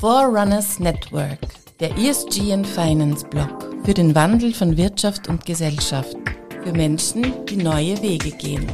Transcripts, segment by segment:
Forerunners Network, der ESG and Finance Blog für den Wandel von Wirtschaft und Gesellschaft, für Menschen, die neue Wege gehen.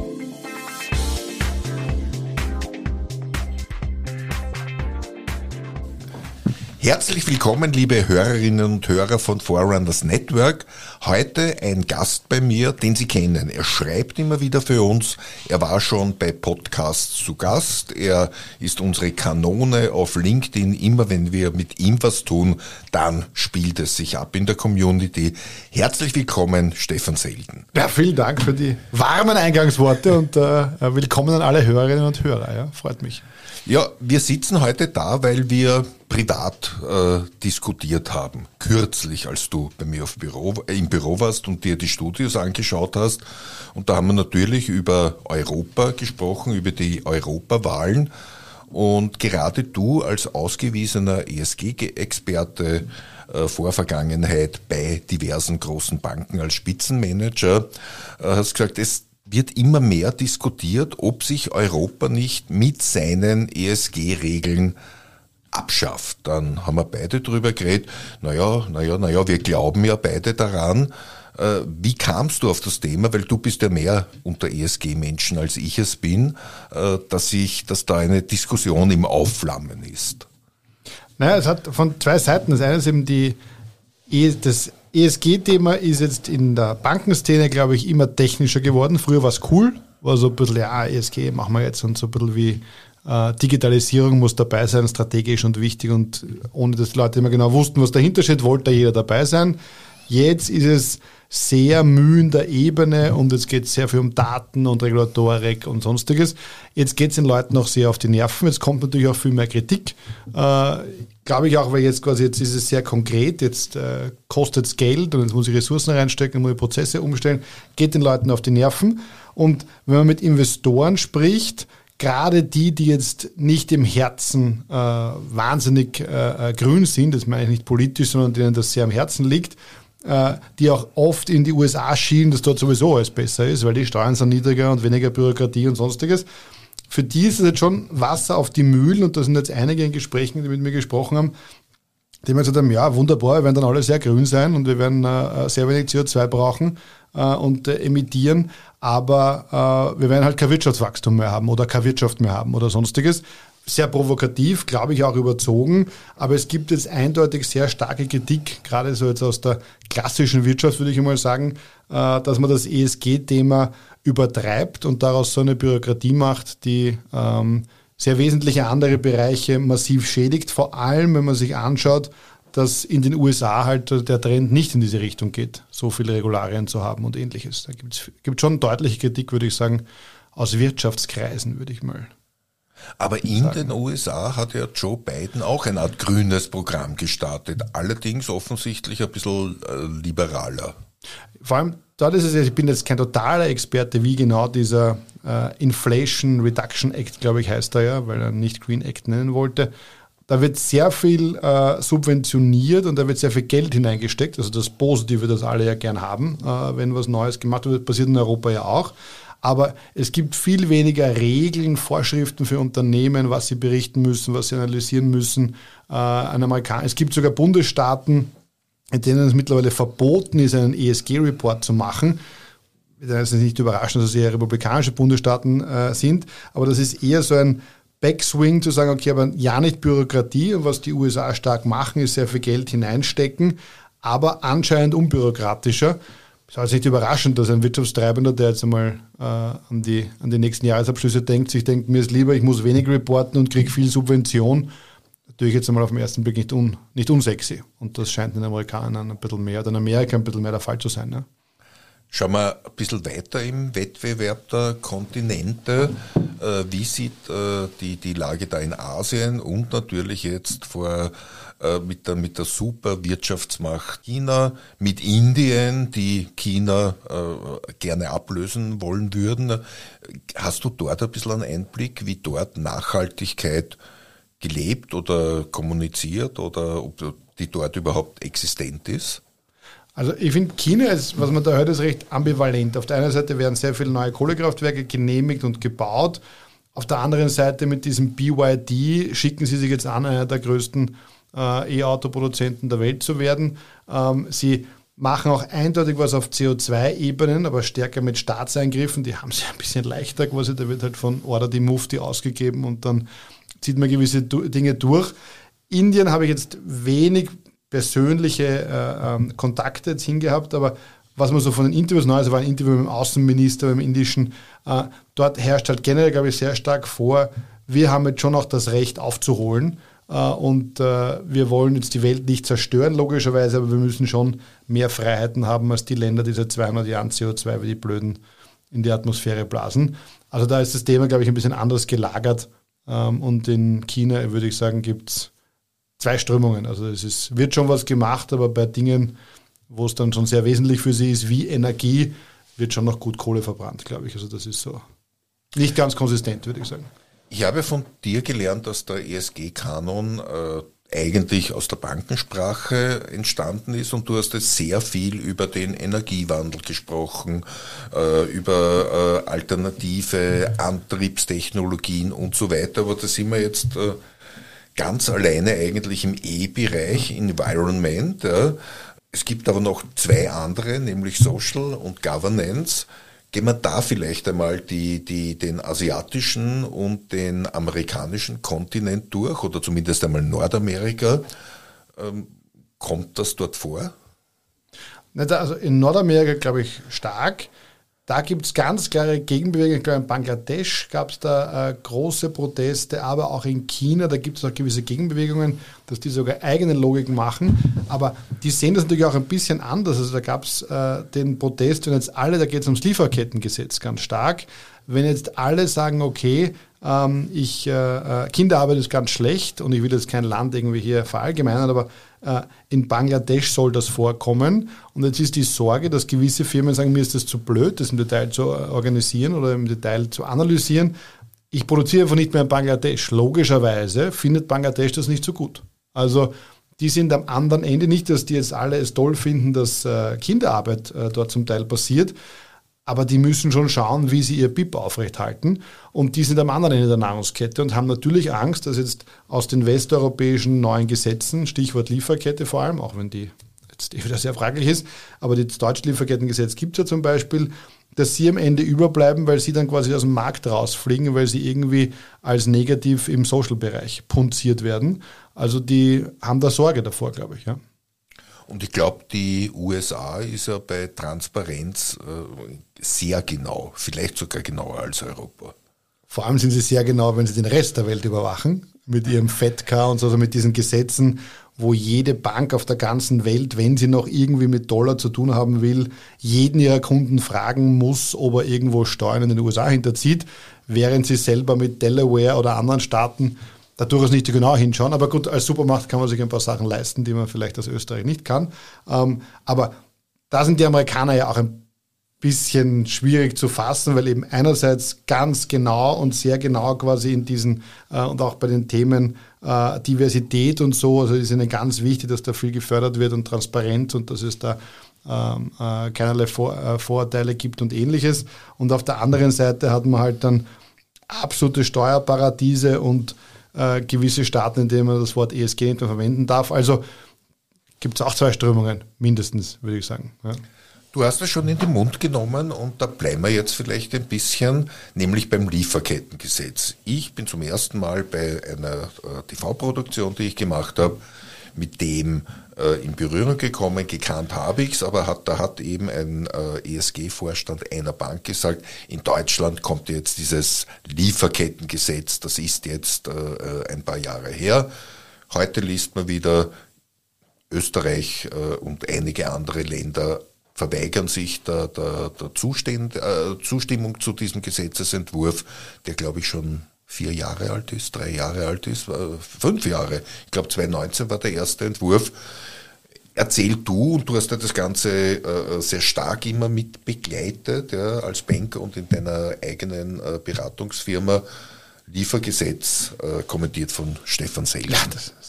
Herzlich willkommen, liebe Hörerinnen und Hörer von Forerunners Network. Heute ein Gast bei mir, den Sie kennen. Er schreibt immer wieder für uns. Er war schon bei Podcasts zu Gast. Er ist unsere Kanone auf LinkedIn. Immer wenn wir mit ihm was tun, dann spielt es sich ab in der Community. Herzlich willkommen, Stefan Selden. Ja, vielen Dank für die warmen Eingangsworte und äh, willkommen an alle Hörerinnen und Hörer. Ja, freut mich. Ja, wir sitzen heute da, weil wir privat äh, diskutiert haben. Kürzlich, als du bei mir auf Büro, äh, im Büro warst und dir die Studios angeschaut hast. Und da haben wir natürlich über Europa gesprochen, über die Europawahlen. Und gerade du als ausgewiesener ESG-Experte äh, Vorvergangenheit bei diversen großen Banken als Spitzenmanager äh, hast gesagt, es wird immer mehr diskutiert, ob sich Europa nicht mit seinen ESG-Regeln abschafft. Dann haben wir beide drüber geredet, naja, naja, naja, wir glauben ja beide daran. Äh, wie kamst du auf das Thema, weil du bist ja mehr unter ESG-Menschen als ich es bin, äh, dass ich, dass da eine Diskussion im Aufflammen ist? Naja, es hat von zwei Seiten. Das eine ist eben die, e, das ESG-Thema ist jetzt in der Bankenszene, glaube ich, immer technischer geworden. Früher war es cool, war so ein bisschen, ja, ESG machen wir jetzt und so ein bisschen wie äh, Digitalisierung muss dabei sein, strategisch und wichtig und ohne dass die Leute immer genau wussten, was dahinter steht, wollte jeder dabei sein. Jetzt ist es sehr mühender Ebene und jetzt geht es sehr viel um Daten und Regulatorik und sonstiges. Jetzt geht es den Leuten auch sehr auf die Nerven. Jetzt kommt natürlich auch viel mehr Kritik. Äh, Glaube ich auch, weil jetzt quasi, jetzt ist es sehr konkret, jetzt äh, kostet es Geld und jetzt muss ich Ressourcen reinstecken, muss ich Prozesse umstellen, geht den Leuten auf die Nerven. Und wenn man mit Investoren spricht, gerade die, die jetzt nicht im Herzen äh, wahnsinnig äh, äh grün sind, das meine ich nicht politisch, sondern denen das sehr am Herzen liegt, die auch oft in die USA schielen, dass dort sowieso alles besser ist, weil die Steuern sind niedriger und weniger Bürokratie und sonstiges. Für die ist es jetzt schon Wasser auf die Mühlen und da sind jetzt einige in Gesprächen, die mit mir gesprochen haben, die mir gesagt haben, ja, wunderbar, wir werden dann alle sehr grün sein und wir werden äh, sehr wenig CO2 brauchen äh, und äh, emittieren, aber äh, wir werden halt kein Wirtschaftswachstum mehr haben oder keine Wirtschaft mehr haben oder sonstiges sehr provokativ, glaube ich auch überzogen, aber es gibt jetzt eindeutig sehr starke Kritik, gerade so jetzt aus der klassischen Wirtschaft, würde ich einmal sagen, äh, dass man das ESG-Thema übertreibt und daraus so eine Bürokratie macht, die ähm, sehr wesentliche andere Bereiche massiv schädigt, vor allem wenn man sich anschaut, dass in den USA halt der Trend nicht in diese Richtung geht, so viele Regularien zu haben und ähnliches. Da gibt es schon deutliche Kritik, würde ich sagen, aus Wirtschaftskreisen, würde ich mal aber in sagen. den USA hat ja Joe Biden auch eine Art grünes Programm gestartet, allerdings offensichtlich ein bisschen äh, liberaler. Vor allem dort ist es, ich bin jetzt kein totaler Experte, wie genau dieser äh, Inflation Reduction Act, glaube ich, heißt er ja, weil er nicht Green Act nennen wollte. Da wird sehr viel äh, subventioniert und da wird sehr viel Geld hineingesteckt. Also das Positive, das alle ja gern haben, äh, wenn was Neues gemacht wird, passiert in Europa ja auch. Aber es gibt viel weniger Regeln, Vorschriften für Unternehmen, was sie berichten müssen, was sie analysieren müssen. Äh, es gibt sogar Bundesstaaten, in denen es mittlerweile verboten ist, einen ESG-Report zu machen. Das ist nicht überraschend, dass es eher republikanische Bundesstaaten äh, sind, aber das ist eher so ein Backswing zu sagen, okay, aber ja nicht Bürokratie und was die USA stark machen, ist sehr viel Geld hineinstecken, aber anscheinend unbürokratischer. Es ist also nicht überraschend, dass ein Wirtschaftstreibender, der jetzt einmal äh, an, die, an die nächsten Jahresabschlüsse denkt, sich denkt, mir ist lieber, ich muss wenig reporten und kriege viel Subvention. Natürlich jetzt einmal auf den ersten Blick nicht, un, nicht unsexy. Und das scheint den Amerikanern ein bisschen mehr oder in Amerika ein bisschen mehr der Fall zu sein. Ne? Schauen wir ein bisschen weiter im Wettbewerb der Kontinente. Äh, wie sieht äh, die, die Lage da in Asien und natürlich jetzt vor mit der, mit der super Wirtschaftsmacht China, mit Indien, die China äh, gerne ablösen wollen würden. Hast du dort ein bisschen einen Einblick, wie dort Nachhaltigkeit gelebt oder kommuniziert oder ob die dort überhaupt existent ist? Also ich finde, China ist, was man da hört, ist recht ambivalent. Auf der einen Seite werden sehr viele neue Kohlekraftwerke genehmigt und gebaut Auf der anderen Seite mit diesem BYD schicken sie sich jetzt an, einer der größten äh, E-Auto-Produzenten der Welt zu werden. Ähm, sie machen auch eindeutig was auf CO2-Ebenen, aber stärker mit Staatseingriffen. Die haben sie ein bisschen leichter quasi. Da wird halt von Order die Mufti ausgegeben und dann zieht man gewisse Dinge durch. Indien habe ich jetzt wenig persönliche äh, ähm, Kontakte jetzt hingehabt, aber was man so von den Interviews neu, also war ein Interview mit dem Außenminister, beim indischen, äh, dort herrscht halt generell, glaube ich, sehr stark vor, wir haben jetzt schon auch das Recht aufzuholen und äh, wir wollen jetzt die Welt nicht zerstören, logischerweise, aber wir müssen schon mehr Freiheiten haben als die Länder, die seit 200 Jahren CO2 wie die Blöden in die Atmosphäre blasen. Also da ist das Thema, glaube ich, ein bisschen anders gelagert ähm, und in China, würde ich sagen, gibt es zwei Strömungen. Also es ist, wird schon was gemacht, aber bei Dingen, wo es dann schon sehr wesentlich für sie ist, wie Energie, wird schon noch gut Kohle verbrannt, glaube ich. Also das ist so nicht ganz konsistent, würde ich sagen. Ich habe von dir gelernt, dass der ESG-Kanon äh, eigentlich aus der Bankensprache entstanden ist und du hast jetzt sehr viel über den Energiewandel gesprochen, äh, über äh, alternative Antriebstechnologien und so weiter, aber da sind wir jetzt äh, ganz alleine eigentlich im E-Bereich, Environment. Ja. Es gibt aber noch zwei andere, nämlich Social und Governance. Gehen wir da vielleicht einmal die, die, den asiatischen und den amerikanischen Kontinent durch oder zumindest einmal Nordamerika. Ähm, kommt das dort vor? Also in Nordamerika glaube ich stark. Da gibt es ganz klare Gegenbewegungen. Ich glaube, in Bangladesch gab es da äh, große Proteste, aber auch in China, da gibt es auch gewisse Gegenbewegungen, dass die sogar eigene Logiken machen. Aber die sehen das natürlich auch ein bisschen anders. Also da gab es äh, den Protest, wenn jetzt alle, da geht es ums Lieferkettengesetz ganz stark. Wenn jetzt alle sagen, okay, ähm, ich, äh, äh, Kinderarbeit ist ganz schlecht und ich will jetzt kein Land irgendwie hier verallgemeinern, aber in Bangladesch soll das vorkommen. Und jetzt ist die Sorge, dass gewisse Firmen sagen, mir ist das zu blöd, das im Detail zu organisieren oder im Detail zu analysieren. Ich produziere einfach nicht mehr in Bangladesch. Logischerweise findet Bangladesch das nicht so gut. Also die sind am anderen Ende nicht, dass die jetzt alle es toll finden, dass äh, Kinderarbeit dort zum Teil passiert, aber die müssen schon schauen, wie sie ihr BIP aufrechthalten. Und die sind am anderen Ende der Nahrungskette und haben natürlich Angst, dass jetzt aus den westeuropäischen neuen Gesetzen, Stichwort Lieferkette vor allem, auch wenn die jetzt wieder sehr fraglich ist, aber das deutsche Lieferkettengesetz gibt es ja zum Beispiel, dass sie am Ende überbleiben, weil sie dann quasi aus dem Markt rausfliegen, weil sie irgendwie als negativ im Social-Bereich punziert werden. Also die haben da Sorge davor, glaube ich. Ja. Und ich glaube, die USA ist ja bei Transparenz äh, sehr genau, vielleicht sogar genauer als Europa. Vor allem sind sie sehr genau, wenn sie den Rest der Welt überwachen, mit ihrem FedCar und so, also mit diesen Gesetzen, wo jede Bank auf der ganzen Welt, wenn sie noch irgendwie mit Dollar zu tun haben will, jeden ihrer Kunden fragen muss, ob er irgendwo Steuern in den USA hinterzieht, während sie selber mit Delaware oder anderen Staaten da durchaus nicht so genau hinschauen. Aber gut, als Supermacht kann man sich ein paar Sachen leisten, die man vielleicht aus Österreich nicht kann. Ähm, aber da sind die Amerikaner ja auch ein bisschen schwierig zu fassen, weil eben einerseits ganz genau und sehr genau quasi in diesen äh, und auch bei den Themen äh, Diversität und so, also ist ihnen ganz wichtig, dass da viel gefördert wird und transparent und dass es da ähm, äh, keinerlei Vor äh, Vorurteile gibt und ähnliches. Und auf der anderen Seite hat man halt dann absolute Steuerparadiese und äh, gewisse Staaten, in denen man das Wort ESG nicht mehr verwenden darf. Also gibt es auch zwei Strömungen, mindestens, würde ich sagen. Ja. Du hast es schon in den Mund genommen und da bleiben wir jetzt vielleicht ein bisschen, nämlich beim Lieferkettengesetz. Ich bin zum ersten Mal bei einer äh, TV-Produktion, die ich gemacht habe, mit dem in Berührung gekommen. Gekannt habe ich es, aber hat, da hat eben ein äh, ESG-Vorstand einer Bank gesagt, in Deutschland kommt jetzt dieses Lieferkettengesetz, das ist jetzt äh, äh ein paar Jahre her. Heute liest man wieder, Österreich äh, und einige andere Länder verweigern sich der, der, der Zustimm, äh, Zustimmung zu diesem Gesetzesentwurf, der glaube ich schon vier Jahre alt ist, drei Jahre alt ist, äh, fünf Jahre. Ich glaube 2019 war der erste Entwurf. Erzähl du, und du hast ja das Ganze äh, sehr stark immer mit begleitet, ja, als Banker und in deiner eigenen äh, Beratungsfirma. Liefergesetz, äh, kommentiert von Stefan Seller.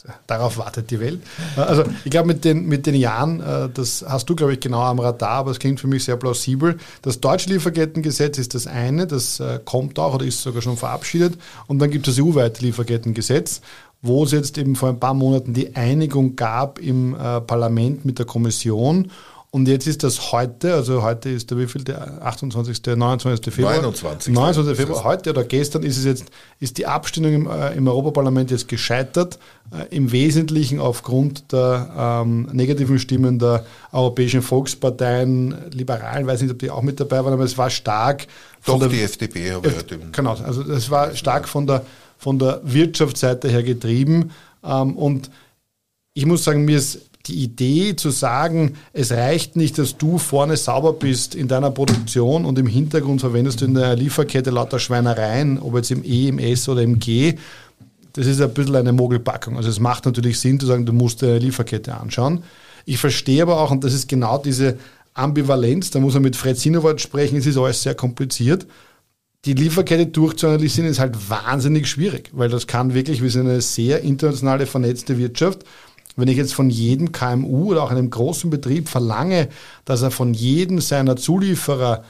Ja, darauf wartet die Welt. Also ich glaube, mit den, mit den Jahren, äh, das hast du, glaube ich, genau am Radar, aber es klingt für mich sehr plausibel. Das deutsche Lieferkettengesetz ist das eine, das äh, kommt auch oder ist sogar schon verabschiedet. Und dann gibt es das EU-weite Lieferkettengesetz, wo es jetzt eben vor ein paar Monaten die Einigung gab im äh, Parlament mit der Kommission und jetzt ist das heute, also heute ist der wie der 28., 29. Februar? 29. 29. Februar. Heute oder gestern ist es jetzt, ist die Abstimmung im, äh, im Europaparlament jetzt gescheitert, äh, im Wesentlichen aufgrund der ähm, negativen Stimmen der europäischen Volksparteien, Liberalen, weiß nicht, ob die auch mit dabei waren, aber es war stark. Doch, der, die FDP habe ich heute. Genau, also es war stark von der, von der Wirtschaftsseite her getrieben ähm, und ich muss sagen, mir ist die Idee zu sagen, es reicht nicht, dass du vorne sauber bist in deiner Produktion und im Hintergrund verwendest du in der Lieferkette lauter Schweinereien, ob jetzt im E, im S oder im G, das ist ein bisschen eine Mogelpackung. Also es macht natürlich Sinn zu sagen, du musst deine Lieferkette anschauen. Ich verstehe aber auch, und das ist genau diese Ambivalenz, da muss man mit Fred Sinowald sprechen, es ist alles sehr kompliziert. Die Lieferkette durchzuanalysieren ist halt wahnsinnig schwierig, weil das kann wirklich, wir sind eine sehr internationale vernetzte Wirtschaft wenn ich jetzt von jedem KMU oder auch einem großen Betrieb verlange, dass er von jedem seiner Zulieferer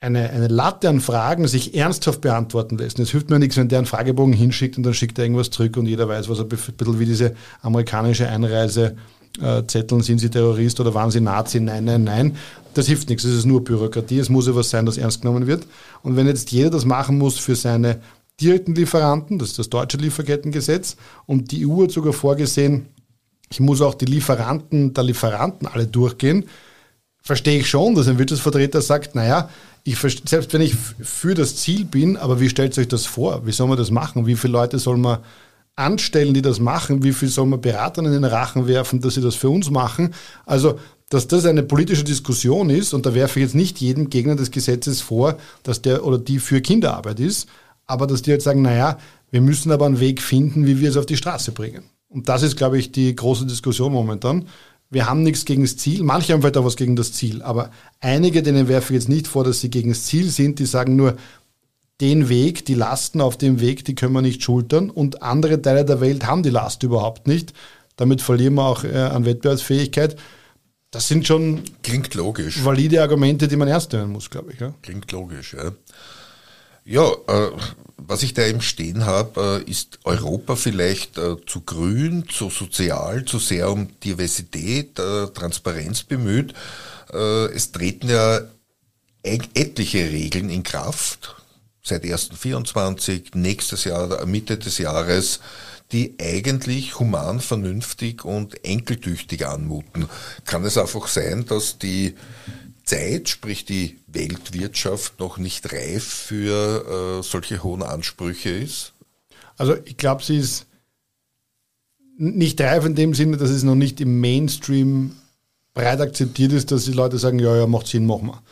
eine, eine Latte an Fragen sich ernsthaft beantworten lässt. Und es hilft mir nichts, wenn der einen Fragebogen hinschickt und dann schickt er irgendwas zurück und jeder weiß, was er, ein bisschen wie diese amerikanische Einreise äh, Zetteln, sind Sie Terrorist oder waren Sie Nazi? Nein, nein, nein. Das hilft nichts. Es ist nur Bürokratie. Es muss ja was sein, das ernst genommen wird. Und wenn jetzt jeder das machen muss für seine direkten Lieferanten, das ist das deutsche Lieferkettengesetz, und die EU hat sogar vorgesehen, ich muss auch die Lieferanten der Lieferanten alle durchgehen, verstehe ich schon, dass ein Wirtschaftsvertreter sagt, naja, ich, selbst wenn ich für das Ziel bin, aber wie stellt euch das vor? Wie soll man das machen? Wie viele Leute soll man anstellen, die das machen? Wie viel soll man Beratern in den Rachen werfen, dass sie das für uns machen? Also, dass das eine politische Diskussion ist, und da werfe ich jetzt nicht jedem Gegner des Gesetzes vor, dass der oder die für Kinderarbeit ist, aber dass die jetzt sagen, naja, wir müssen aber einen Weg finden, wie wir es auf die Straße bringen. Und das ist, glaube ich, die große Diskussion momentan. Wir haben nichts gegen das Ziel. Manche haben vielleicht auch was gegen das Ziel. Aber einige, denen werfe ich jetzt nicht vor, dass sie gegen das Ziel sind, die sagen nur, den Weg, die Lasten auf dem Weg, die können wir nicht schultern. Und andere Teile der Welt haben die Last überhaupt nicht. Damit verlieren wir auch äh, an Wettbewerbsfähigkeit. Das sind schon Klingt logisch. valide Argumente, die man ernst nehmen muss, glaube ich. Ja? Klingt logisch, ja. Ja, äh, was ich da eben stehen habe, äh, ist Europa vielleicht äh, zu grün, zu sozial, zu sehr um Diversität, äh, Transparenz bemüht. Äh, es treten ja etliche Regeln in Kraft, seit 1.24, nächstes Jahr, Mitte des Jahres, die eigentlich human, vernünftig und enkeltüchtig anmuten. Kann es einfach sein, dass die Zeit, sprich die Weltwirtschaft, noch nicht reif für äh, solche hohen Ansprüche ist? Also ich glaube, sie ist nicht reif in dem Sinne, dass es noch nicht im Mainstream breit akzeptiert ist, dass die Leute sagen, ja, ja, macht Sinn, machen wir.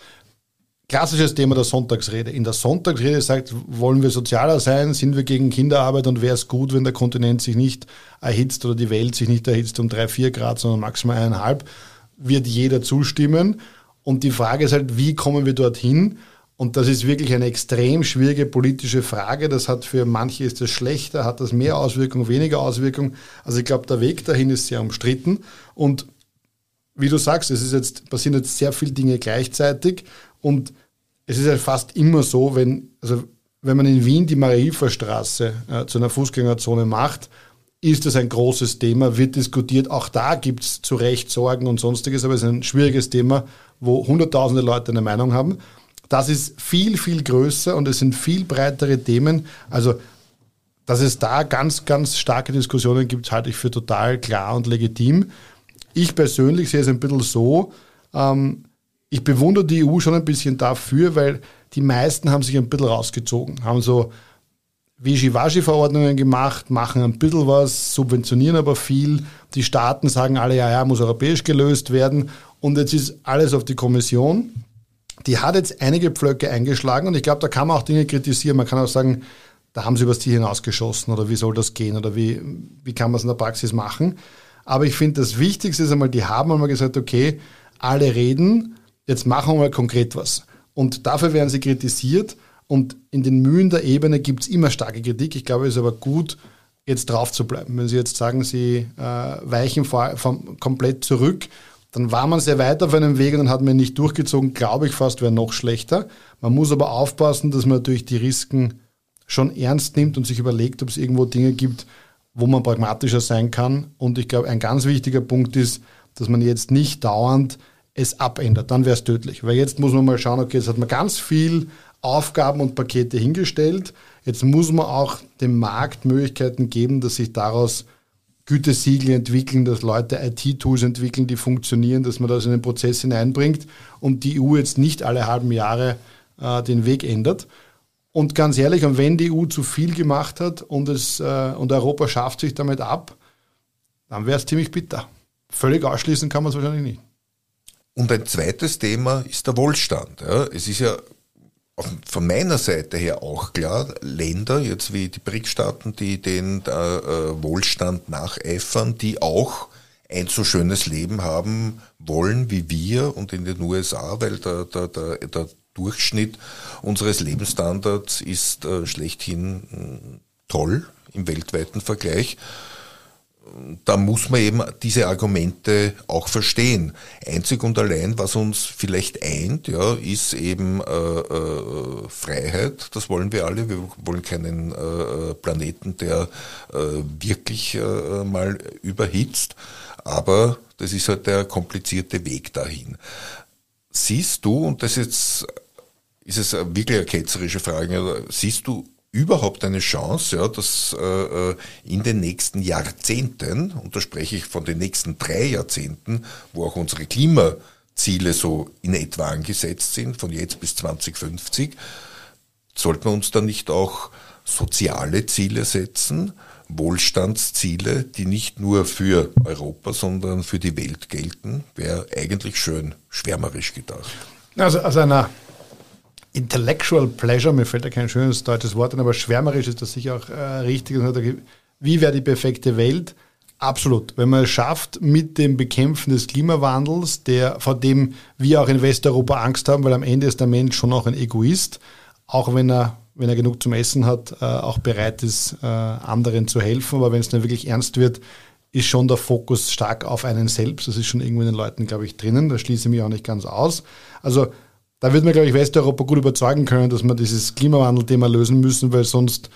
Klassisches Thema der Sonntagsrede. In der Sonntagsrede sagt, wollen wir sozialer sein, sind wir gegen Kinderarbeit und wäre es gut, wenn der Kontinent sich nicht erhitzt oder die Welt sich nicht erhitzt um drei, vier Grad, sondern maximal eineinhalb, wird jeder zustimmen. Und die Frage ist halt, wie kommen wir dorthin? Und das ist wirklich eine extrem schwierige politische Frage. Das hat für manche ist das schlechter, hat das mehr Auswirkungen, weniger Auswirkungen. Also ich glaube, der Weg dahin ist sehr umstritten. Und wie du sagst, es ist jetzt, passieren jetzt sehr viele Dinge gleichzeitig. Und es ist halt fast immer so, wenn, also wenn man in Wien die Marie-Hilfer-Straße äh, zu einer Fußgängerzone macht, ist das ein großes Thema, wird diskutiert. Auch da gibt es zu Recht Sorgen und sonstiges, aber es ist ein schwieriges Thema, wo hunderttausende Leute eine Meinung haben. Das ist viel, viel größer und es sind viel breitere Themen. Also, dass es da ganz, ganz starke Diskussionen gibt, halte ich für total klar und legitim. Ich persönlich sehe es ein bisschen so, ähm, ich bewundere die EU schon ein bisschen dafür, weil die meisten haben sich ein bisschen rausgezogen, haben so Wischiwaschi-Verordnungen gemacht, machen ein bisschen was, subventionieren aber viel. Die Staaten sagen alle, ja, ja, muss europäisch gelöst werden. Und jetzt ist alles auf die Kommission. Die hat jetzt einige Pflöcke eingeschlagen und ich glaube, da kann man auch Dinge kritisieren. Man kann auch sagen, da haben sie übers Ziel hinausgeschossen oder wie soll das gehen oder wie, wie kann man es in der Praxis machen. Aber ich finde, das Wichtigste ist einmal, die haben einmal gesagt, okay, alle reden, jetzt machen wir mal konkret was. Und dafür werden sie kritisiert Und in den Mühen der Ebene gibt es immer starke Kritik. Ich glaube, es ist aber gut, jetzt drauf zu bleiben. Wenn Sie jetzt sagen, Sie äh, weichen vor, vom, komplett zurück, dann war man sehr weit auf einem Weg und dann hat man nicht durchgezogen, glaube ich fast, wäre noch schlechter. Man muss aber aufpassen, dass man natürlich die Risiken schon ernst nimmt und sich überlegt, ob es irgendwo Dinge gibt, wo man pragmatischer sein kann. Und ich glaube, ein ganz wichtiger Punkt ist, dass man jetzt nicht dauernd es abändert. Dann wäre es tödlich. Weil jetzt muss man mal schauen, okay, jetzt hat man ganz viel Aufgaben und Pakete hingestellt. Jetzt muss man auch dem Markt Möglichkeiten geben, dass sich daraus Gütesiegel entwickeln, dass Leute IT-Tools entwickeln, die funktionieren, dass man das in den Prozess hineinbringt und die EU jetzt nicht alle halben Jahre äh, den Weg ändert. Und ganz ehrlich, und wenn die EU zu viel gemacht hat und, es, äh, und Europa schafft sich damit ab, dann wäre es ziemlich bitter. Völlig ausschließen kann man es wahrscheinlich nicht. Und ein zweites Thema ist der Wohlstand. Ja. Es ist ja von meiner Seite her auch klar, Länder, jetzt wie die BRIC-Staaten, die den äh, äh, Wohlstand nacheifern, die auch ein so schönes Leben haben wollen wie wir und in den USA, weil der, der, der, der Durchschnitt unseres Lebensstandards ist äh, schlechthin äh, toll im weltweiten Vergleich da muss man eben diese Argumente auch verstehen. Einzig und allein, was uns vielleicht eint, ja, ist eben äh, äh, Freiheit. Das wollen wir alle. Wir wollen keinen äh, Planeten, der äh, wirklich äh, mal überhitzt. Aber das ist halt der komplizierte Weg dahin. Siehst du, und das jetzt ist es wirklich eine ketzerische Frage, siehst du überhaupt eine Chance, ja, dass äh, äh, in den nächsten Jahrzehnten, und da spreche ich von den nächsten drei Jahrzehnten, wo auch unsere Klimaziele so in etwa angesetzt sind, von jetzt bis 2050, sollten wir uns dann nicht auch soziale Ziele setzen, Wohlstandsziele, die nicht nur für Europa, sondern für die Welt gelten, wäre eigentlich schön schwärmerisch gedacht. Also aus einer Intellectual Pleasure, mir fällt da kein schönes deutsches Wort ein, aber schwärmerisch ist das sicher auch äh, richtig. Wie wäre die perfekte Welt? Absolut. Wenn man es schafft, mit dem Bekämpfen des Klimawandels, der, vor dem wir auch in Westeuropa Angst haben, weil am Ende ist der Mensch schon auch ein Egoist, auch wenn er, wenn er genug zum Essen hat, äh, auch bereit ist, äh, anderen zu helfen. Aber wenn es dann wirklich ernst wird, ist schon der Fokus stark auf einen selbst. Das ist schon irgendwo in den Leuten, glaube ich, drinnen. Da schließe ich mich auch nicht ganz aus. Also da wird man, glaube ich, Westeuropa gut überzeugen können, dass wir dieses Klimawandel-Thema lösen müssen, weil sonst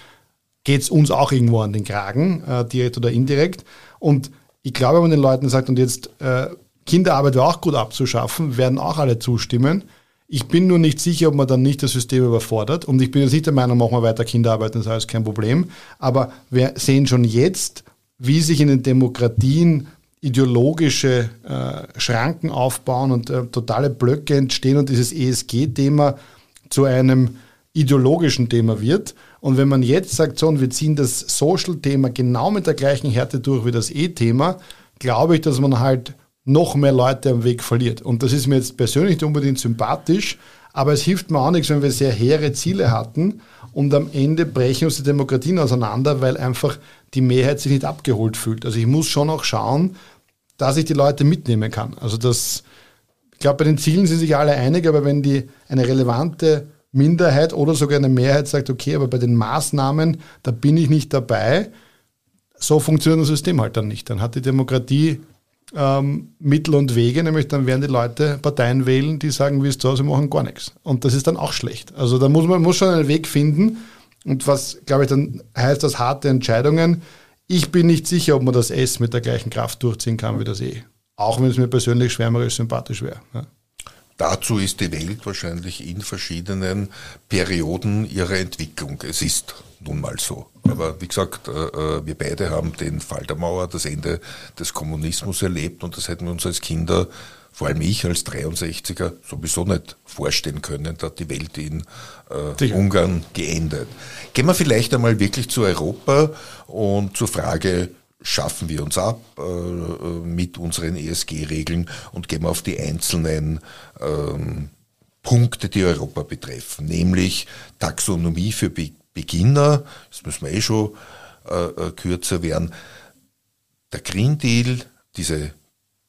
geht es uns auch irgendwo an den Kragen, äh, direkt oder indirekt. Und ich glaube, wenn man den Leuten sagt, und jetzt äh, Kinderarbeit wäre auch gut abzuschaffen, werden auch alle zustimmen. Ich bin nur nicht sicher, ob man dann nicht das System überfordert. Und ich bin jetzt nicht der Meinung, machen wir weiter Kinderarbeit, das ist alles kein Problem. Aber wir sehen schon jetzt, wie sich in den Demokratien ideologische äh, Schranken aufbauen und äh, totale Blöcke entstehen und dieses ESG-Thema zu einem ideologischen Thema wird. Und wenn man jetzt sagt, so, und wir ziehen das Social-Thema genau mit der gleichen Härte durch wie das E-Thema, glaube ich, dass man halt noch mehr Leute am Weg verliert. Und das ist mir jetzt persönlich nicht unbedingt sympathisch, aber es hilft mir auch nichts, wenn wir sehr hehre Ziele hatten und am Ende brechen uns die Demokratien auseinander, weil einfach die Mehrheit sich nicht abgeholt fühlt. Also ich muss schon auch schauen, dass ich die Leute mitnehmen kann. Also das, ich glaube, bei den Zielen sind sich alle einig, aber wenn die eine relevante Minderheit oder sogar eine Mehrheit sagt, okay, aber bei den Maßnahmen, da bin ich nicht dabei, so funktioniert das System halt dann nicht. Dann hat die Demokratie ähm, Mittel und Wege, nämlich dann werden die Leute Parteien wählen, die sagen, wie es so, sie machen gar nichts. Und das ist dann auch schlecht. Also da muss man muss schon einen Weg finden. Und was, glaube ich, dann heißt das harte Entscheidungen, ich bin nicht sicher, ob man das S mit der gleichen Kraft durchziehen kann wie das E. Auch wenn es mir persönlich schwärmerisch sympathisch wäre. Ja. Dazu ist die Welt wahrscheinlich in verschiedenen Perioden ihrer Entwicklung. Es ist nun mal so. Aber wie gesagt, äh, äh, wir beide haben den Fall der Mauer, das Ende des Kommunismus erlebt und das hätten wir uns als Kinder vor allem ich als 63er sowieso nicht vorstellen können, da hat die Welt in äh, Ungarn geendet. Gehen wir vielleicht einmal wirklich zu Europa und zur Frage, schaffen wir uns ab äh, mit unseren ESG-Regeln und gehen wir auf die einzelnen ähm, Punkte, die Europa betreffen, nämlich Taxonomie für Be Beginner, das müssen wir eh schon äh, äh kürzer werden, der Green Deal, diese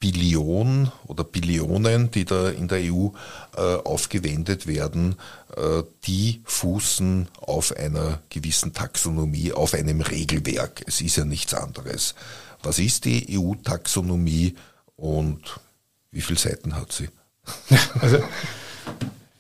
Billion oder Billionen, die da in der EU äh, aufgewendet werden, äh, die fußen auf einer gewissen Taxonomie, auf einem Regelwerk. Es ist ja nichts anderes. Was ist die EU-Taxonomie und wie viele Seiten hat sie? Also,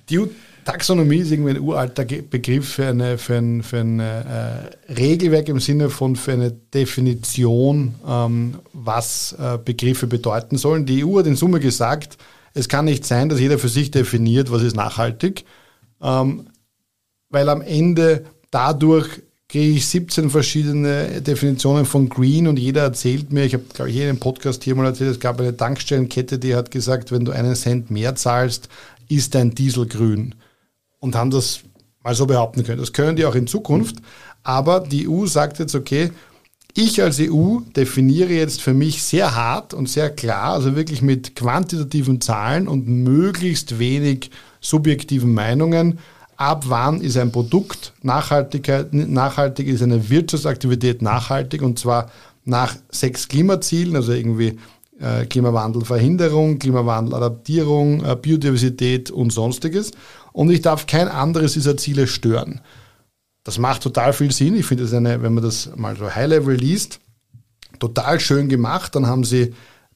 die EU-Taxonomie ist irgendwie ein uralter Begriff für, eine, für ein, für ein äh, Regelwerk im Sinne von für eine Definition, ähm, was äh, Begriffe bedeuten sollen. Die EU hat in Summe gesagt, es kann nicht sein, dass jeder für sich definiert, was ist nachhaltig, ähm, weil am Ende dadurch kriege ich 17 verschiedene Definitionen von Green und jeder erzählt mir, ich habe, glaube ich, jeden Podcast hier mal erzählt, es gab eine Tankstellenkette, die hat gesagt, wenn du einen Cent mehr zahlst, ist dein Diesel grün. Und haben das mal so behaupten können. Das können die auch in Zukunft. Aber die EU sagt jetzt, okay, ich als EU definiere jetzt für mich sehr hart und sehr klar, also wirklich mit quantitativen Zahlen und möglichst wenig subjektiven Meinungen, ab wann ist ein Produkt nachhaltig, ist eine Wirtschaftsaktivität nachhaltig und zwar nach sechs Klimazielen, also irgendwie äh, Klimawandelverhinderung, Klimawandeladaptierung, äh, Biodiversität und sonstiges. Und ich darf kein anderes dieser Ziele stören. Das macht total viel Sinn. Ich finde es eine, wenn man das mal so High-Level liest, total schön gemacht. Dann haben sie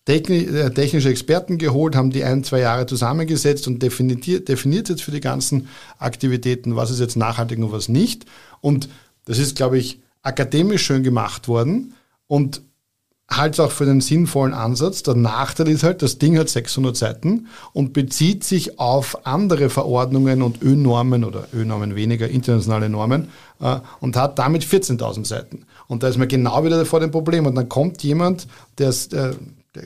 äh, technische Experten geholt, haben die ein, zwei Jahre zusammengesetzt und definiert, definiert jetzt für die ganzen Aktivitäten, was ist jetzt nachhaltig und was nicht. Und das ist, glaube ich, akademisch schön gemacht worden und halt auch für den sinnvollen Ansatz. Der Nachteil ist halt, das Ding hat 600 Seiten und bezieht sich auf andere Verordnungen und Ö-Normen oder Ö-Normen weniger, internationale Normen äh, und hat damit 14.000 Seiten. Und da ist man genau wieder vor dem Problem. Und dann kommt jemand, der, äh,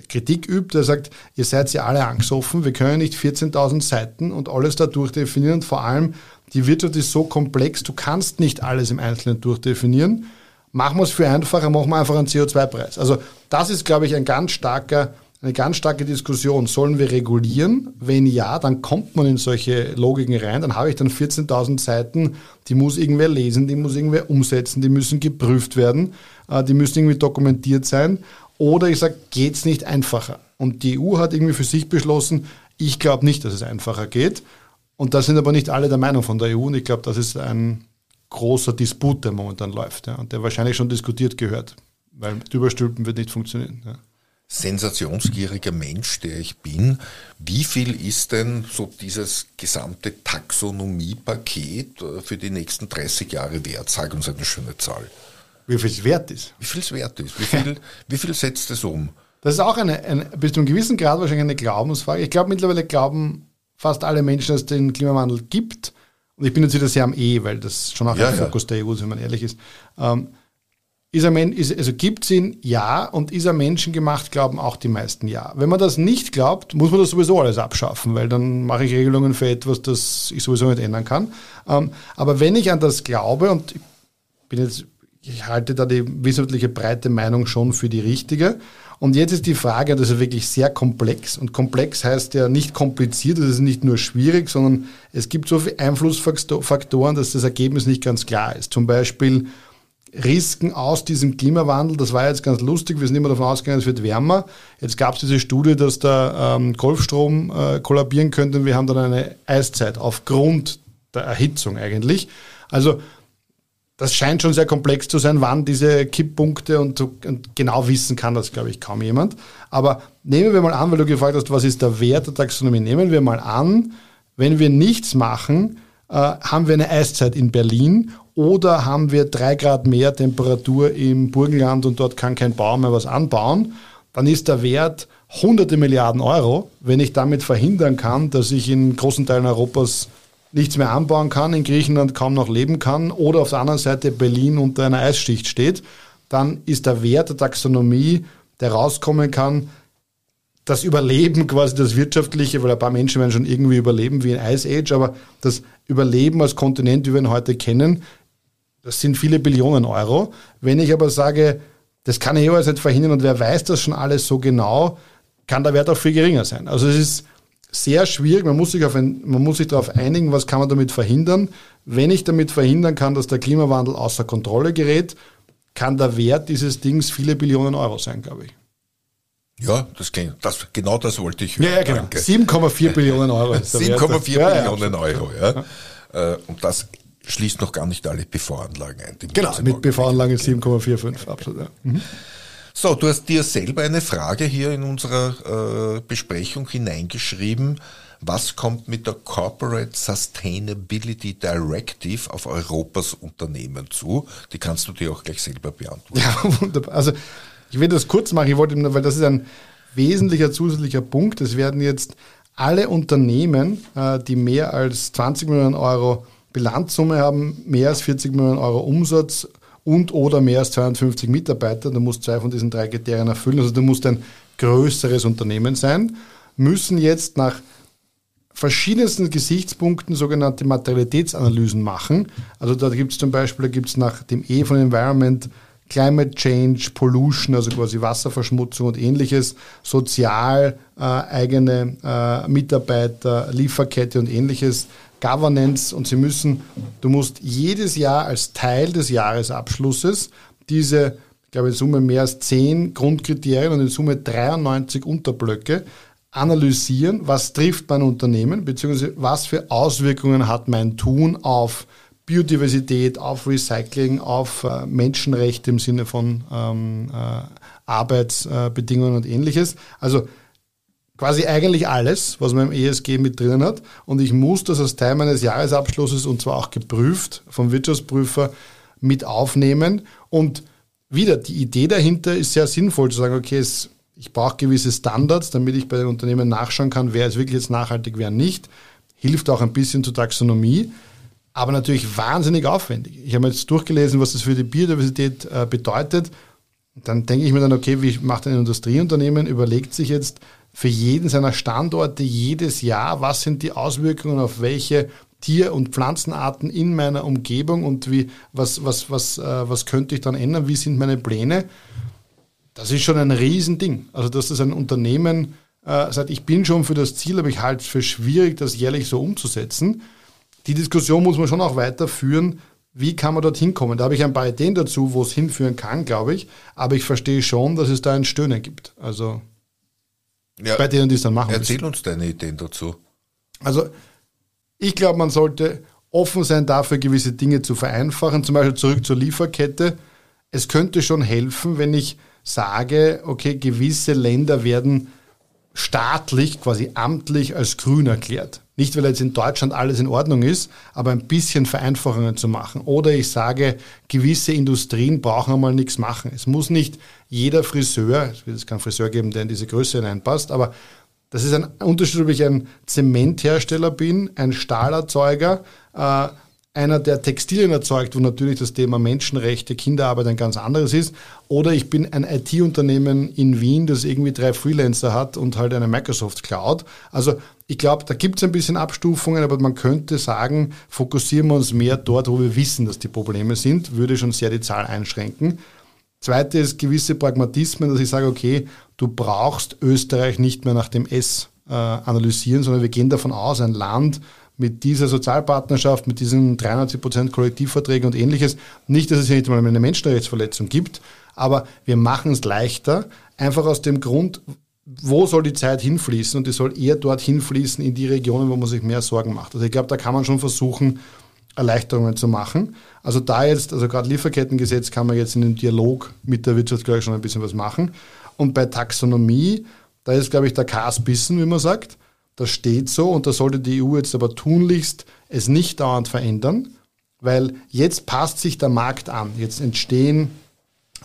Kritik übt, der sagt, ihr seid ja alle angesoffen, wir können nicht 14.000 Seiten und alles da durchdefinieren und vor allem die Wirtschaft ist so komplex, du kannst nicht alles im Einzelnen durchdefinieren. Machen wir es für einfacher, machen wir einfach einen CO2-Preis. Also das ist, glaube ich, ein ganz starker, eine ganz starke Diskussion. Sollen wir regulieren? Wenn ja, dann kommt man in solche Logiken rein. Dann habe ich dann 14.000 Seiten, die muss irgendwer lesen, die muss irgendwer umsetzen, die müssen geprüft werden, äh, die müssen irgendwie dokumentiert sein. Oder ich sage, geht es nicht einfacher? Und die EU hat irgendwie für sich beschlossen, ich glaube nicht, dass es einfacher geht. Und da sind aber nicht alle der Meinung von der EU. Und ich glaube, das ist ein großer Disput, der momentan läuft. Ja, und der wahrscheinlich schon diskutiert gehört. Weil Überstülpen wird nicht funktionieren. Ja. Sensationsgieriger Mensch, der ich bin, wie viel ist denn so dieses gesamte Taxonomiepaket äh, für die nächsten 30 Jahre wert? Sag uns eine schöne Zahl. Wie viel es wert ist. Wie viel es wert ist. Wie viel, wie viel setzt es um? Das ist auch eine, eine, bis zu einem gewissen Grad wahrscheinlich eine Glaubensfrage. Ich glaube, mittlerweile glauben fast alle Menschen, dass es den Klimawandel gibt. Und ich bin jetzt wieder sehr am E, weil das schon auch ja, ein ja. Fokus der EU ist, wenn man ehrlich ist. Ähm, ist ein, ist, also gibt es ihn? Ja. Und ist er menschengemacht? Glauben auch die meisten ja. Wenn man das nicht glaubt, muss man das sowieso alles abschaffen, weil dann mache ich Regelungen für etwas, das ich sowieso nicht ändern kann. Ähm, aber wenn ich an das glaube, und ich bin jetzt ich halte da die wissenschaftliche breite Meinung schon für die richtige. Und jetzt ist die Frage, das ist wirklich sehr komplex. Und komplex heißt ja nicht kompliziert, das ist nicht nur schwierig, sondern es gibt so viele Einflussfaktoren, dass das Ergebnis nicht ganz klar ist. Zum Beispiel Risiken aus diesem Klimawandel, das war jetzt ganz lustig, wir sind immer davon ausgegangen, es wird wärmer. Jetzt gab es diese Studie, dass der ähm, Golfstrom äh, kollabieren könnte und wir haben dann eine Eiszeit aufgrund der Erhitzung eigentlich. Also das scheint schon sehr komplex zu sein, wann diese Kipppunkte und, und, genau wissen kann das, glaube ich, kaum jemand. Aber nehmen wir mal an, weil du gefragt hast, was ist der Wert der Taxonomie? Nehmen wir mal an, wenn wir nichts machen, äh, haben wir eine Eiszeit in Berlin oder haben wir drei Grad mehr Temperatur im Burgenland und dort kann kein Baum mehr was anbauen, dann ist der Wert hunderte Milliarden Euro, wenn ich damit verhindern kann, dass ich in großen Teilen Europas nichts mehr anbauen kann, in Griechenland kaum noch leben kann oder auf der anderen Seite Berlin unter einer Eisschicht steht, dann ist der Wert der Taxonomie, der rauskommen kann, das Überleben quasi das Wirtschaftliche, weil ein paar Menschen werden schon irgendwie überleben wie ein Ice Age, aber das Überleben als Kontinent, wie wir ihn heute kennen, das sind viele Billionen Euro. Wenn ich aber sage, das kann ich jeweils nicht verhindern und wer weiß das schon alles so genau, kann der Wert auch viel geringer sein. Also es ist sehr schwierig. Man muss sich, auf ein, man muss sich darauf einigen, was kann man damit verhindern. Wenn ich damit verhindern kann, dass der Klimawandel außer Kontrolle gerät, kann der Wert dieses Dings viele Billionen Euro sein, glaube ich. Ja, das, das, genau das wollte ich hören. Ja, ja genau. 7,4 Billionen Euro. 7,4 Billionen ja, Euro, ja. Äh, und das schließt noch gar nicht alle PV-Anlagen ein. Genau, mit PV-Anlagen 7,45, absolut. Ja. Mhm. So, du hast dir selber eine Frage hier in unserer äh, Besprechung hineingeschrieben. Was kommt mit der Corporate Sustainability Directive auf Europas Unternehmen zu? Die kannst du dir auch gleich selber beantworten. Ja, wunderbar. Also ich will das kurz machen, ich wollte, weil das ist ein wesentlicher zusätzlicher Punkt. Es werden jetzt alle Unternehmen, äh, die mehr als 20 Millionen Euro Bilanzsumme haben, mehr als 40 Millionen Euro Umsatz und oder mehr als 250 Mitarbeiter, du musst zwei von diesen drei Kriterien erfüllen, also du musst ein größeres Unternehmen sein, müssen jetzt nach verschiedensten Gesichtspunkten sogenannte Materialitätsanalysen machen. Also da gibt es zum Beispiel, da gibt es nach dem E von Environment Climate Change, Pollution, also quasi Wasserverschmutzung und ähnliches, sozial, äh, eigene äh, Mitarbeiter, Lieferkette und ähnliches, Governance und sie müssen, du musst jedes Jahr als Teil des Jahresabschlusses diese, ich glaube in Summe mehr als zehn Grundkriterien und in Summe 93 Unterblöcke analysieren, was trifft mein Unternehmen, beziehungsweise was für Auswirkungen hat mein Tun auf Biodiversität, auf Recycling, auf äh, Menschenrechte im Sinne von ähm, äh, Arbeitsbedingungen und ähnliches. Also quasi eigentlich alles, was man im ESG mit drin hat. Und ich muss das als Teil meines Jahresabschlusses und zwar auch geprüft vom Wirtschaftsprüfer mit aufnehmen. Und wieder, die Idee dahinter ist sehr sinnvoll zu sagen, okay, es, ich brauche gewisse Standards, damit ich bei den Unternehmen nachschauen kann, wer ist wirklich jetzt nachhaltig, wer nicht. Hilft auch ein bisschen zur Taxonomie aber natürlich wahnsinnig aufwendig. Ich habe jetzt durchgelesen, was das für die Biodiversität äh, bedeutet. Dann denke ich mir dann, okay, wie macht ein Industrieunternehmen, überlegt sich jetzt für jeden seiner Standorte jedes Jahr, was sind die Auswirkungen auf welche Tier- und Pflanzenarten in meiner Umgebung und wie, was, was, was, äh, was könnte ich dann ändern, wie sind meine Pläne. Das ist schon ein Riesending. Also, dass das ein Unternehmen äh, sagt, ich bin schon für das Ziel, aber ich halte es für schwierig, das jährlich so umzusetzen die Diskussion muss man schon auch weiterführen. Wie kann man dorthin kommen? Da habe ich ein paar Ideen dazu, wo es hinführen kann, glaube ich. Aber ich verstehe schon, dass es da ein Stöhnen gibt. Also ja, bei denen, die es dann machen. Erzähl müssen. uns deine Ideen dazu. Also ich glaube, man sollte offen sein dafür, gewisse Dinge zu vereinfachen. Zum Beispiel zurück zur Lieferkette. Es könnte schon helfen, wenn ich sage, okay, gewisse Länder werden staatlich, quasi amtlich als grün erklärt. Nicht, weil jetzt in Deutschland alles in Ordnung ist, aber ein bisschen Vereinfachungen zu machen. Oder ich sage, gewisse Industrien brauchen einmal nichts machen. Es muss nicht jeder Friseur, es wird jetzt keinen Friseur geben, der in diese Größe hineinpasst, aber das ist ein Unterschied, ob ich ein Zementhersteller bin, ein Stahlerzeuger, äh, einer, der Textilien erzeugt, wo natürlich das Thema Menschenrechte, Kinderarbeit ein ganz anderes ist, oder ich bin ein IT-Unternehmen in Wien, das irgendwie drei Freelancer hat und halt eine Microsoft Cloud. Also ich glaube, da gibt es ein bisschen Abstufungen, aber man könnte sagen, fokussieren wir uns mehr dort, wo wir wissen, dass die Probleme sind, würde schon sehr die Zahl einschränken. Zweite ist gewisse Pragmatismen, dass ich sage, okay, du brauchst Österreich nicht mehr nach dem S äh, analysieren, sondern wir gehen davon aus, ein Land, mit dieser Sozialpartnerschaft, mit diesen 93 Prozent Kollektivverträgen und ähnliches. Nicht, dass es hier nicht mal eine Menschenrechtsverletzung gibt, aber wir machen es leichter, einfach aus dem Grund, wo soll die Zeit hinfließen? Und die soll eher dort hinfließen in die Regionen, wo man sich mehr Sorgen macht. Also ich glaube, da kann man schon versuchen, Erleichterungen zu machen. Also da jetzt, also gerade Lieferkettengesetz kann man jetzt in dem Dialog mit der Wirtschaft, glaube ich, schon ein bisschen was machen. Und bei Taxonomie, da ist, glaube ich, der Kas bissen, wie man sagt. Das steht so und da sollte die EU jetzt aber tunlichst es nicht dauernd verändern, weil jetzt passt sich der Markt an. Jetzt entstehen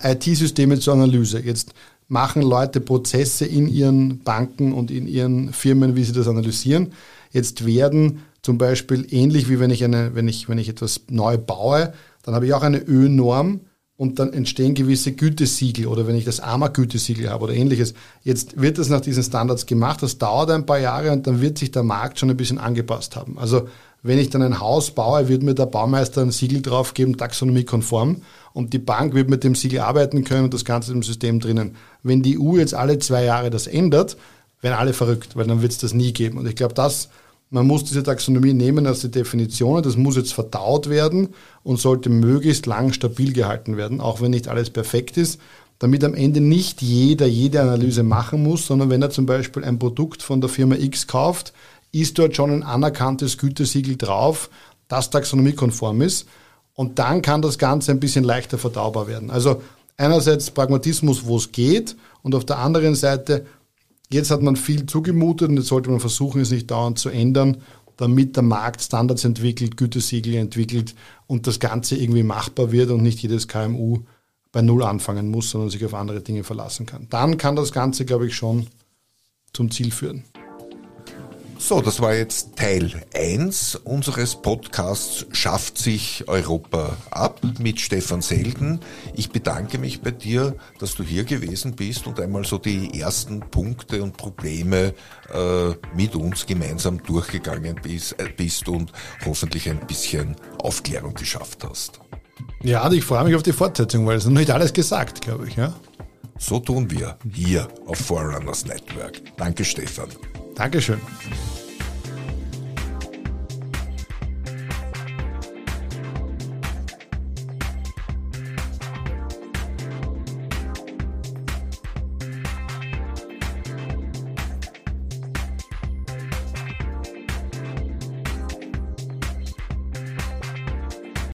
IT-Systeme zur Analyse. Jetzt machen Leute Prozesse in ihren Banken und in ihren Firmen, wie sie das analysieren. Jetzt werden zum Beispiel ähnlich wie wenn ich eine, wenn ich, wenn ich etwas neu baue, dann habe ich auch eine Ö-Norm und dann entstehen gewisse Gütesiegel oder wenn ich das AMA-Gütesiegel habe oder ähnliches. Jetzt wird das nach diesen Standards gemacht, das dauert ein paar Jahre und dann wird sich der Markt schon ein bisschen angepasst haben. Also wenn ich dann ein Haus baue, wird mir der Baumeister ein Siegel draufgeben, taxonomiekonform und die Bank wird mit dem Siegel arbeiten können und das Ganze im System drinnen. Wenn die EU jetzt alle zwei Jahre das ändert, werden alle verrückt, weil dann wird es das nie geben. Und ich glaube, das man muss diese Taxonomie nehmen als die Definitionen, das muss jetzt verdaut werden und sollte möglichst lang stabil gehalten werden, auch wenn nicht alles perfekt ist. damit am Ende nicht jeder jede Analyse machen muss, sondern wenn er zum Beispiel ein Produkt von der Firma X kauft, ist dort schon ein anerkanntes Gütesiegel drauf, das taxonomiekonform ist. Und dann kann das Ganze ein bisschen leichter verdaubar werden. Also einerseits Pragmatismus, wo es geht, und auf der anderen Seite, jetzt hat man viel zugemutet und jetzt sollte man versuchen, es nicht dauernd zu ändern, damit der Markt Standards entwickelt, Gütesiegel entwickelt und das Ganze irgendwie machbar wird und nicht jedes KMU bei Null anfangen muss, sondern sich auf andere Dinge verlassen kann. Dann kann das Ganze, glaube ich, schon zum Ziel führen. So, das war jetzt Teil 1 unseres Podcasts Schafft sich Europa ab mit Stefan Selden. Ich bedanke mich bei dir, dass du hier gewesen bist und einmal so die ersten Punkte und Probleme äh, mit uns gemeinsam durchgegangen bist, äh, bist und hoffentlich ein bisschen Aufklärung geschafft hast. Ja, ich freue mich auf die Fortsetzung, weil es noch nicht alles gesagt, glaube ich. Ja? So tun wir hier auf Forerunners Network. Danke, Stefan. Dankeschön.